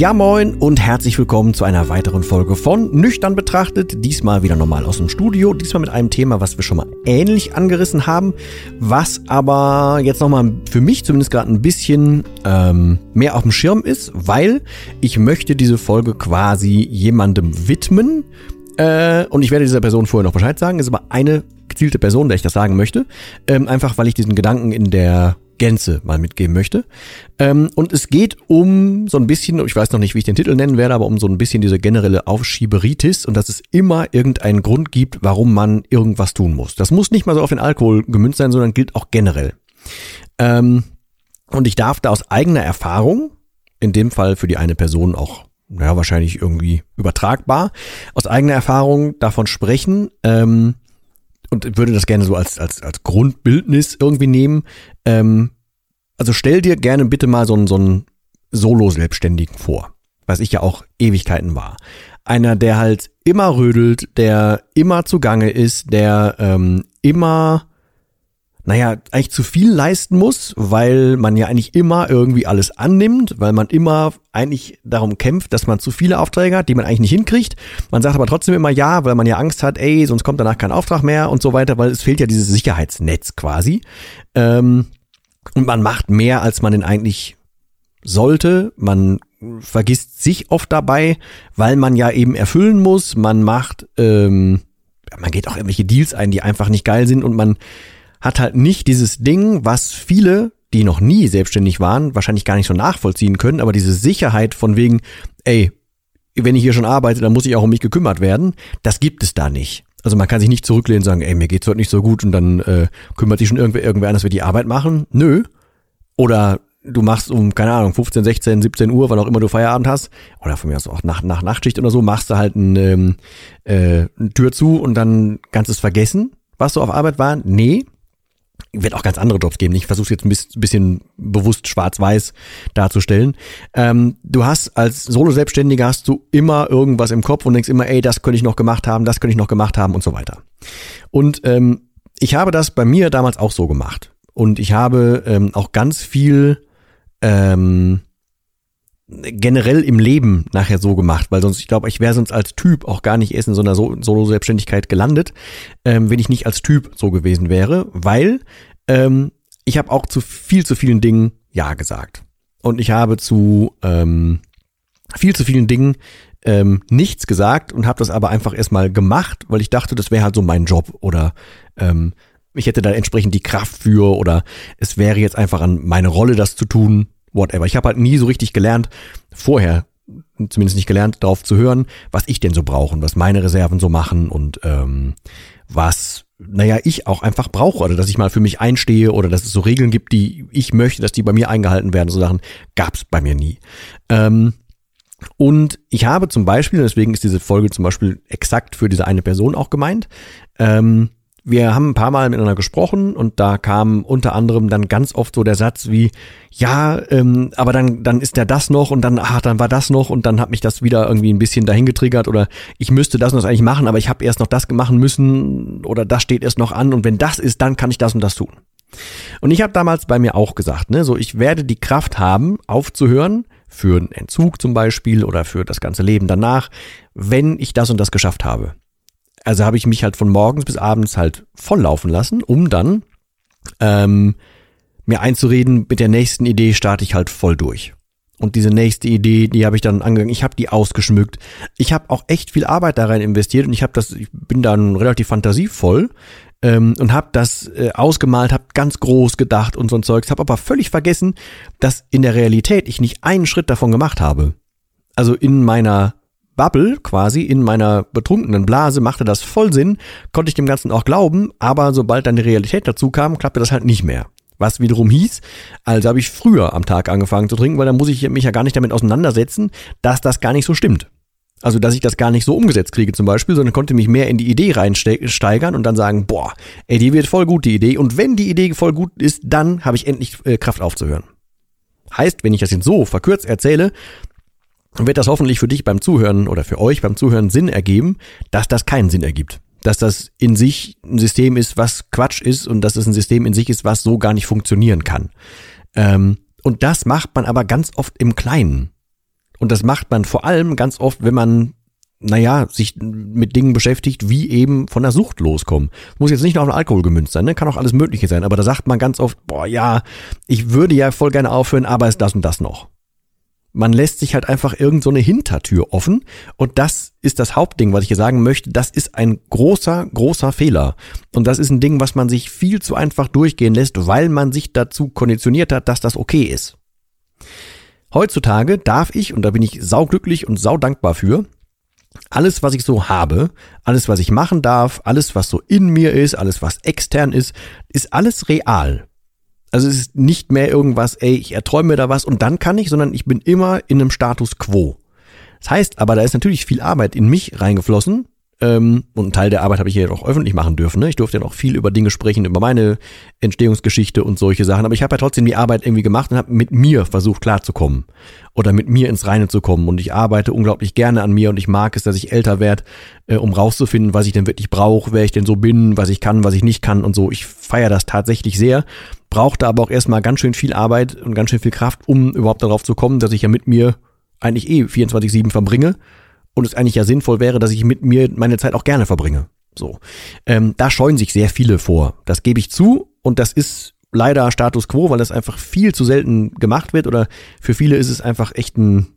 Ja moin und herzlich willkommen zu einer weiteren Folge von Nüchtern betrachtet. Diesmal wieder normal aus dem Studio. Diesmal mit einem Thema, was wir schon mal ähnlich angerissen haben, was aber jetzt nochmal für mich zumindest gerade ein bisschen ähm, mehr auf dem Schirm ist, weil ich möchte diese Folge quasi jemandem widmen. Äh, und ich werde dieser Person vorher noch Bescheid sagen. Ist aber eine gezielte Person, der ich das sagen möchte. Ähm, einfach weil ich diesen Gedanken in der Gänze mal mitgeben möchte. Ähm, und es geht um so ein bisschen, ich weiß noch nicht, wie ich den Titel nennen werde, aber um so ein bisschen diese generelle Aufschieberitis und dass es immer irgendeinen Grund gibt, warum man irgendwas tun muss. Das muss nicht mal so auf den Alkohol gemünzt sein, sondern gilt auch generell. Ähm, und ich darf da aus eigener Erfahrung, in dem Fall für die eine Person auch ja, wahrscheinlich irgendwie übertragbar, aus eigener Erfahrung davon sprechen, ähm, und würde das gerne so als, als, als Grundbildnis irgendwie nehmen. Ähm, also stell dir gerne bitte mal so einen, so einen Solo-Selbstständigen vor, was ich ja auch Ewigkeiten war. Einer, der halt immer rödelt, der immer zugange ist, der ähm, immer naja, eigentlich zu viel leisten muss, weil man ja eigentlich immer irgendwie alles annimmt, weil man immer eigentlich darum kämpft, dass man zu viele Aufträge hat, die man eigentlich nicht hinkriegt. Man sagt aber trotzdem immer ja, weil man ja Angst hat, ey, sonst kommt danach kein Auftrag mehr und so weiter, weil es fehlt ja dieses Sicherheitsnetz quasi. Ähm, und man macht mehr, als man denn eigentlich sollte. Man vergisst sich oft dabei, weil man ja eben erfüllen muss. Man macht, ähm, man geht auch irgendwelche Deals ein, die einfach nicht geil sind und man hat halt nicht dieses Ding, was viele, die noch nie selbstständig waren, wahrscheinlich gar nicht so nachvollziehen können, aber diese Sicherheit von wegen, ey, wenn ich hier schon arbeite, dann muss ich auch um mich gekümmert werden, das gibt es da nicht. Also man kann sich nicht zurücklehnen und sagen, ey, mir geht's heute nicht so gut und dann äh, kümmert sich schon irgendwer, irgendwer an, dass wir die Arbeit machen. Nö. Oder du machst um, keine Ahnung, 15, 16, 17 Uhr, wann auch immer du Feierabend hast, oder von mir aus auch nach, nach Nachtschicht oder so, machst du halt ein, ähm, äh, eine Tür zu und dann kannst du es vergessen, was du auf Arbeit war. Nee, wird auch ganz andere Jobs geben. Ich versuche jetzt ein bisschen bewusst schwarz-weiß darzustellen. Ähm, du hast als Solo-Selbstständiger hast du immer irgendwas im Kopf und denkst immer, ey, das könnte ich noch gemacht haben, das könnte ich noch gemacht haben und so weiter. Und ähm, ich habe das bei mir damals auch so gemacht. Und ich habe ähm, auch ganz viel ähm, generell im Leben nachher so gemacht, weil sonst, ich glaube, ich wäre sonst als Typ auch gar nicht erst in so einer Solo-Selbstständigkeit gelandet, ähm, wenn ich nicht als Typ so gewesen wäre, weil ähm, ich habe auch zu viel zu vielen Dingen Ja gesagt. Und ich habe zu ähm, viel zu vielen Dingen ähm, nichts gesagt und habe das aber einfach erstmal gemacht, weil ich dachte, das wäre halt so mein Job oder ähm, ich hätte da entsprechend die Kraft für oder es wäre jetzt einfach an meine Rolle, das zu tun whatever. Ich habe halt nie so richtig gelernt, vorher zumindest nicht gelernt, darauf zu hören, was ich denn so brauche und was meine Reserven so machen und ähm, was, naja, ich auch einfach brauche oder dass ich mal für mich einstehe oder dass es so Regeln gibt, die ich möchte, dass die bei mir eingehalten werden. So Sachen gab es bei mir nie. Ähm, und ich habe zum Beispiel, deswegen ist diese Folge zum Beispiel exakt für diese eine Person auch gemeint, ähm, wir haben ein paar Mal miteinander gesprochen und da kam unter anderem dann ganz oft so der Satz wie, ja, ähm, aber dann, dann ist der das noch und dann, ah, dann war das noch und dann hat mich das wieder irgendwie ein bisschen dahin getriggert oder ich müsste das und das eigentlich machen, aber ich habe erst noch das machen müssen oder das steht erst noch an und wenn das ist, dann kann ich das und das tun. Und ich habe damals bei mir auch gesagt, ne, so ich werde die Kraft haben, aufzuhören, für einen Entzug zum Beispiel oder für das ganze Leben danach, wenn ich das und das geschafft habe also habe ich mich halt von morgens bis abends halt volllaufen lassen, um dann ähm, mir einzureden, mit der nächsten Idee starte ich halt voll durch. Und diese nächste Idee, die habe ich dann angegangen. Ich habe die ausgeschmückt. Ich habe auch echt viel Arbeit da rein investiert und ich habe das, ich bin dann relativ fantasievoll ähm, und habe das äh, ausgemalt, habe ganz groß gedacht und so ein Zeugs, habe aber völlig vergessen, dass in der Realität ich nicht einen Schritt davon gemacht habe. Also in meiner Bubble quasi, in meiner betrunkenen Blase machte das voll Sinn, konnte ich dem Ganzen auch glauben, aber sobald dann die Realität dazu kam, klappte das halt nicht mehr. Was wiederum hieß, also habe ich früher am Tag angefangen zu trinken, weil dann muss ich mich ja gar nicht damit auseinandersetzen, dass das gar nicht so stimmt. Also, dass ich das gar nicht so umgesetzt kriege zum Beispiel, sondern konnte mich mehr in die Idee reinsteigern und dann sagen, boah, ey, die wird voll gut, die Idee. Und wenn die Idee voll gut ist, dann habe ich endlich äh, Kraft aufzuhören. Heißt, wenn ich das jetzt so verkürzt erzähle, wird das hoffentlich für dich beim Zuhören oder für euch beim Zuhören Sinn ergeben, dass das keinen Sinn ergibt dass das in sich ein System ist, was Quatsch ist und dass es ein System in sich ist, was so gar nicht funktionieren kann. Ähm, und das macht man aber ganz oft im Kleinen. Und das macht man vor allem ganz oft, wenn man, naja, sich mit Dingen beschäftigt, wie eben von der Sucht loskommen. Muss jetzt nicht nur auf den Alkohol gemünzt sein, ne? kann auch alles Mögliche sein. Aber da sagt man ganz oft, boah, ja, ich würde ja voll gerne aufhören, aber ist das und das noch. Man lässt sich halt einfach irgend so eine Hintertür offen und das ist das Hauptding, was ich hier sagen möchte. Das ist ein großer, großer Fehler. Und das ist ein Ding, was man sich viel zu einfach durchgehen lässt, weil man sich dazu konditioniert hat, dass das okay ist. Heutzutage darf ich, und da bin ich sauglücklich und saudankbar für, alles, was ich so habe, alles, was ich machen darf, alles, was so in mir ist, alles, was extern ist, ist alles real. Also es ist nicht mehr irgendwas, ey, ich erträume mir da was und dann kann ich, sondern ich bin immer in einem Status quo. Das heißt aber, da ist natürlich viel Arbeit in mich reingeflossen. Ähm, und einen Teil der Arbeit habe ich ja auch öffentlich machen dürfen. Ne? Ich durfte ja noch viel über Dinge sprechen, über meine Entstehungsgeschichte und solche Sachen. Aber ich habe ja trotzdem die Arbeit irgendwie gemacht und habe mit mir versucht klarzukommen. Oder mit mir ins Reine zu kommen. Und ich arbeite unglaublich gerne an mir und ich mag es, dass ich älter werde, äh, um rauszufinden, was ich denn wirklich brauche, wer ich denn so bin, was ich kann, was ich nicht kann und so. Ich feiere das tatsächlich sehr brauchte aber auch erstmal ganz schön viel Arbeit und ganz schön viel Kraft, um überhaupt darauf zu kommen, dass ich ja mit mir eigentlich eh 24-7 verbringe und es eigentlich ja sinnvoll wäre, dass ich mit mir meine Zeit auch gerne verbringe. So. Ähm, da scheuen sich sehr viele vor. Das gebe ich zu und das ist leider Status quo, weil das einfach viel zu selten gemacht wird oder für viele ist es einfach echt ein,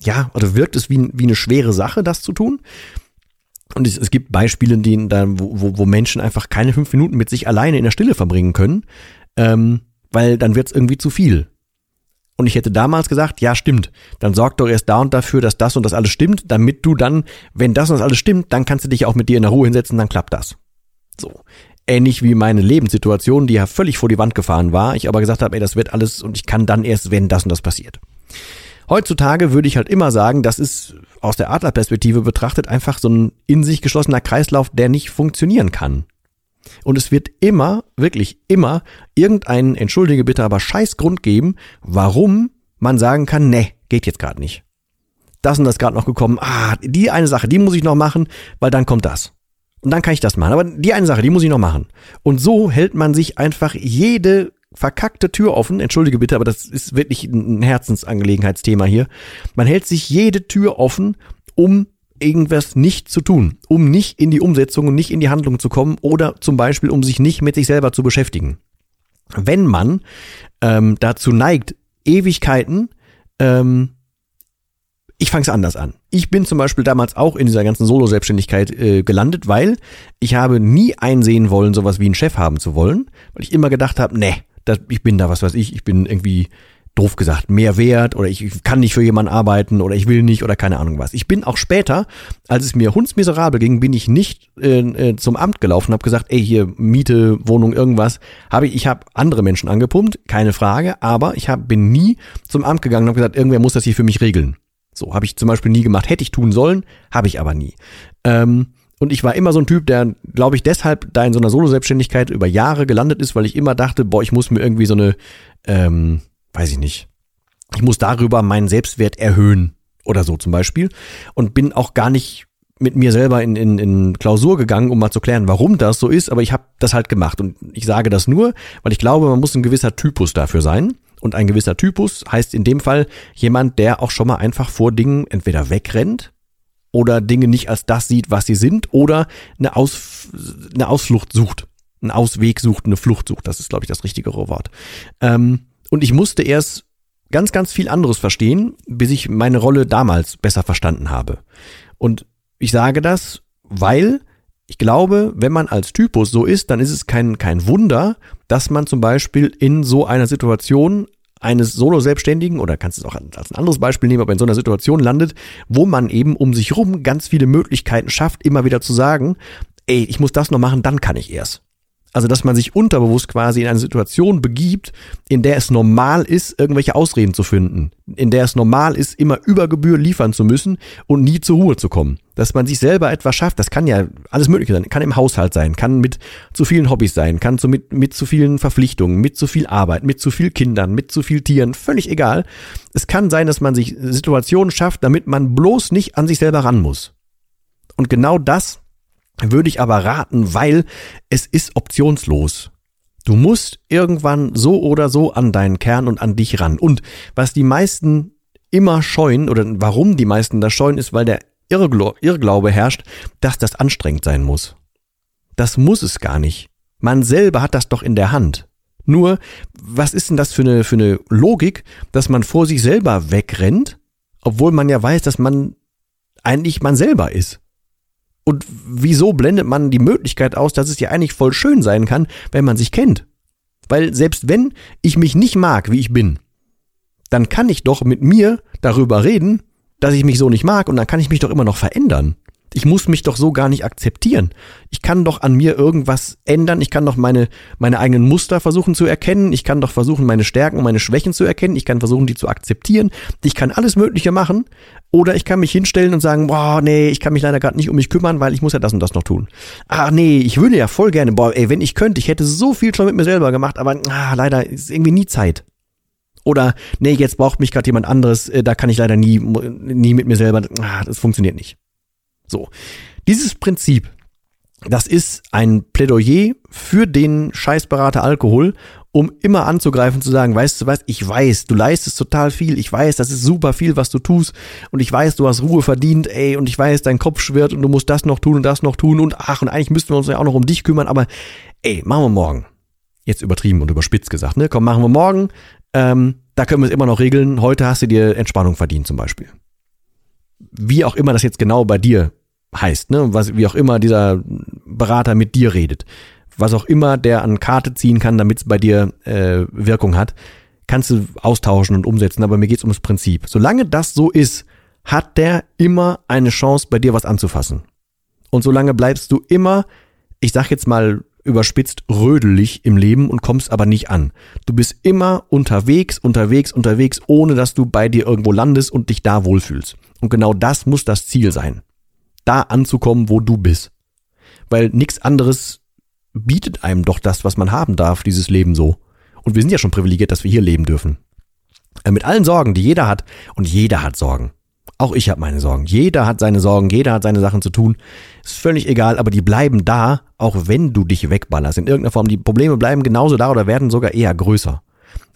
ja, oder wirkt es wie, wie eine schwere Sache, das zu tun. Und es, es gibt Beispiele, die, da, wo, wo Menschen einfach keine fünf Minuten mit sich alleine in der Stille verbringen können, ähm, weil dann wird's irgendwie zu viel. Und ich hätte damals gesagt, ja, stimmt. Dann sorg doch erst da und dafür, dass das und das alles stimmt, damit du dann, wenn das und das alles stimmt, dann kannst du dich auch mit dir in der Ruhe hinsetzen, dann klappt das. So. Ähnlich wie meine Lebenssituation, die ja völlig vor die Wand gefahren war. Ich aber gesagt habe, ey, das wird alles und ich kann dann erst, wenn das und das passiert. Heutzutage würde ich halt immer sagen, das ist aus der Adlerperspektive betrachtet einfach so ein in sich geschlossener Kreislauf, der nicht funktionieren kann. Und es wird immer, wirklich immer, irgendeinen, entschuldige bitte, aber scheiß Grund geben, warum man sagen kann, nee, geht jetzt gerade nicht. Das und das gerade noch gekommen, ah, die eine Sache, die muss ich noch machen, weil dann kommt das. Und dann kann ich das machen. Aber die eine Sache, die muss ich noch machen. Und so hält man sich einfach jede verkackte Tür offen. Entschuldige bitte, aber das ist wirklich ein Herzensangelegenheitsthema hier. Man hält sich jede Tür offen, um irgendwas nicht zu tun, um nicht in die Umsetzung und nicht in die Handlung zu kommen oder zum Beispiel, um sich nicht mit sich selber zu beschäftigen. Wenn man ähm, dazu neigt, Ewigkeiten, ähm, ich fange es anders an. Ich bin zum Beispiel damals auch in dieser ganzen Solo-Selbstständigkeit äh, gelandet, weil ich habe nie einsehen wollen, sowas wie einen Chef haben zu wollen, weil ich immer gedacht habe, nee, ich bin da, was weiß ich, ich bin irgendwie doof gesagt, mehr wert oder ich kann nicht für jemanden arbeiten oder ich will nicht oder keine Ahnung was. Ich bin auch später, als es mir hundsmiserabel ging, bin ich nicht äh, äh zum Amt gelaufen, habe gesagt, ey, hier Miete, Wohnung, irgendwas. Habe ich, ich habe andere Menschen angepumpt, keine Frage, aber ich hab, bin nie zum Amt gegangen und habe gesagt, irgendwer muss das hier für mich regeln. So habe ich zum Beispiel nie gemacht, hätte ich tun sollen, habe ich aber nie. Ähm, und ich war immer so ein Typ, der, glaube ich, deshalb da in so einer Solo-Selbstständigkeit über Jahre gelandet ist, weil ich immer dachte, boah, ich muss mir irgendwie so eine ähm, weiß ich nicht, ich muss darüber meinen Selbstwert erhöhen oder so zum Beispiel und bin auch gar nicht mit mir selber in, in, in Klausur gegangen, um mal zu klären, warum das so ist, aber ich habe das halt gemacht und ich sage das nur, weil ich glaube, man muss ein gewisser Typus dafür sein und ein gewisser Typus heißt in dem Fall jemand, der auch schon mal einfach vor Dingen entweder wegrennt oder Dinge nicht als das sieht, was sie sind oder eine, Aus, eine Ausflucht sucht, einen Ausweg sucht, eine Flucht sucht, das ist glaube ich das richtigere Wort. Ähm, und ich musste erst ganz, ganz viel anderes verstehen, bis ich meine Rolle damals besser verstanden habe. Und ich sage das, weil ich glaube, wenn man als Typus so ist, dann ist es kein, kein Wunder, dass man zum Beispiel in so einer Situation eines Solo-Selbstständigen oder kannst es auch als ein anderes Beispiel nehmen, aber in so einer Situation landet, wo man eben um sich rum ganz viele Möglichkeiten schafft, immer wieder zu sagen, ey, ich muss das noch machen, dann kann ich erst. Also, dass man sich unterbewusst quasi in eine Situation begibt, in der es normal ist, irgendwelche Ausreden zu finden. In der es normal ist, immer über Gebühr liefern zu müssen und nie zur Ruhe zu kommen. Dass man sich selber etwas schafft, das kann ja alles Mögliche sein. Kann im Haushalt sein, kann mit zu vielen Hobbys sein, kann so mit, mit zu vielen Verpflichtungen, mit zu viel Arbeit, mit zu viel Kindern, mit zu viel Tieren, völlig egal. Es kann sein, dass man sich Situationen schafft, damit man bloß nicht an sich selber ran muss. Und genau das würde ich aber raten, weil es ist optionslos. Du musst irgendwann so oder so an deinen Kern und an dich ran. Und was die meisten immer scheuen, oder warum die meisten das scheuen, ist, weil der Irrglaube herrscht, dass das anstrengend sein muss. Das muss es gar nicht. Man selber hat das doch in der Hand. Nur, was ist denn das für eine, für eine Logik, dass man vor sich selber wegrennt, obwohl man ja weiß, dass man eigentlich man selber ist? Und wieso blendet man die Möglichkeit aus, dass es ja eigentlich voll schön sein kann, wenn man sich kennt? Weil selbst wenn ich mich nicht mag, wie ich bin, dann kann ich doch mit mir darüber reden, dass ich mich so nicht mag und dann kann ich mich doch immer noch verändern. Ich muss mich doch so gar nicht akzeptieren. Ich kann doch an mir irgendwas ändern. Ich kann doch meine, meine eigenen Muster versuchen zu erkennen. Ich kann doch versuchen, meine Stärken und meine Schwächen zu erkennen. Ich kann versuchen, die zu akzeptieren. Ich kann alles Mögliche machen. Oder ich kann mich hinstellen und sagen, boah, nee, ich kann mich leider gerade nicht um mich kümmern, weil ich muss ja das und das noch tun. Ach nee, ich würde ja voll gerne, boah, ey, wenn ich könnte, ich hätte so viel schon mit mir selber gemacht, aber ah, leider ist irgendwie nie Zeit. Oder nee, jetzt braucht mich gerade jemand anderes, äh, da kann ich leider nie, nie mit mir selber, ah, das funktioniert nicht. So. Dieses Prinzip, das ist ein Plädoyer für den Scheißberater Alkohol, um immer anzugreifen, zu sagen, weißt du was, ich weiß, du leistest total viel, ich weiß, das ist super viel, was du tust und ich weiß, du hast Ruhe verdient, ey, und ich weiß, dein Kopf schwirrt und du musst das noch tun und das noch tun und ach, und eigentlich müssten wir uns ja auch noch um dich kümmern, aber ey, machen wir morgen. Jetzt übertrieben und überspitzt gesagt, ne? Komm, machen wir morgen, ähm, da können wir es immer noch regeln, heute hast du dir Entspannung verdient zum Beispiel wie auch immer das jetzt genau bei dir heißt, ne, was, wie auch immer dieser Berater mit dir redet, was auch immer der an Karte ziehen kann, damit es bei dir äh, Wirkung hat, kannst du austauschen und umsetzen, aber mir geht's ums Prinzip. Solange das so ist, hat der immer eine Chance, bei dir was anzufassen. Und solange bleibst du immer, ich sag jetzt mal überspitzt, rödelig im Leben und kommst aber nicht an. Du bist immer unterwegs, unterwegs, unterwegs, ohne dass du bei dir irgendwo landest und dich da wohlfühlst. Und genau das muss das Ziel sein. Da anzukommen, wo du bist. Weil nichts anderes bietet einem doch das, was man haben darf, dieses Leben so. Und wir sind ja schon privilegiert, dass wir hier leben dürfen. Äh, mit allen Sorgen, die jeder hat. Und jeder hat Sorgen. Auch ich habe meine Sorgen. Jeder hat seine Sorgen, jeder hat seine Sachen zu tun. Ist völlig egal, aber die bleiben da, auch wenn du dich wegballerst. In irgendeiner Form. Die Probleme bleiben genauso da oder werden sogar eher größer.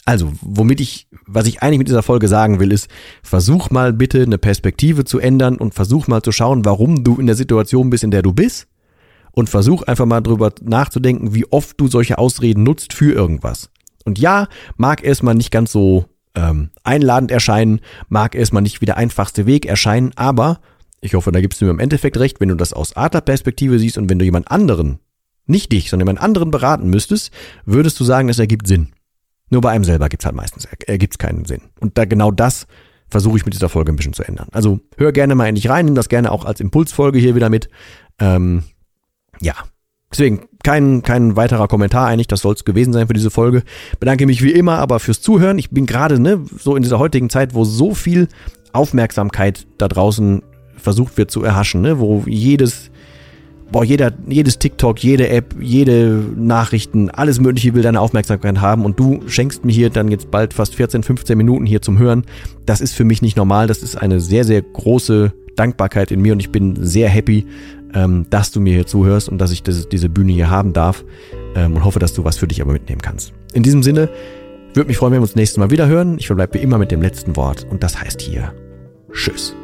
Also, womit ich, was ich eigentlich mit dieser Folge sagen will, ist, versuch mal bitte eine Perspektive zu ändern und versuch mal zu schauen, warum du in der Situation bist, in der du bist. Und versuch einfach mal drüber nachzudenken, wie oft du solche Ausreden nutzt für irgendwas. Und ja, mag erstmal nicht ganz so ähm, einladend erscheinen, mag erstmal nicht wie der einfachste Weg erscheinen, aber ich hoffe, da gibst du mir im Endeffekt recht, wenn du das aus Adlerperspektive siehst und wenn du jemand anderen, nicht dich, sondern jemand anderen beraten müsstest, würdest du sagen, es ergibt Sinn. Nur bei einem selber gibt's halt meistens, äh, gibt's keinen Sinn. Und da genau das versuche ich mit dieser Folge ein bisschen zu ändern. Also hör gerne mal in dich rein, nimm das gerne auch als Impulsfolge hier wieder mit. Ähm, ja, deswegen kein, kein weiterer Kommentar eigentlich, das soll's gewesen sein für diese Folge. Bedanke mich wie immer aber fürs Zuhören. Ich bin gerade ne, so in dieser heutigen Zeit, wo so viel Aufmerksamkeit da draußen versucht wird zu erhaschen, ne, wo jedes boah, jeder, jedes TikTok, jede App, jede Nachrichten, alles Mögliche will deine Aufmerksamkeit haben und du schenkst mir hier dann jetzt bald fast 14, 15 Minuten hier zum Hören. Das ist für mich nicht normal. Das ist eine sehr, sehr große Dankbarkeit in mir und ich bin sehr happy, ähm, dass du mir hier zuhörst und dass ich das, diese Bühne hier haben darf ähm, und hoffe, dass du was für dich aber mitnehmen kannst. In diesem Sinne, würde mich freuen, wenn wir uns nächstes Mal wieder hören. Ich verbleibe wie immer mit dem letzten Wort und das heißt hier Tschüss.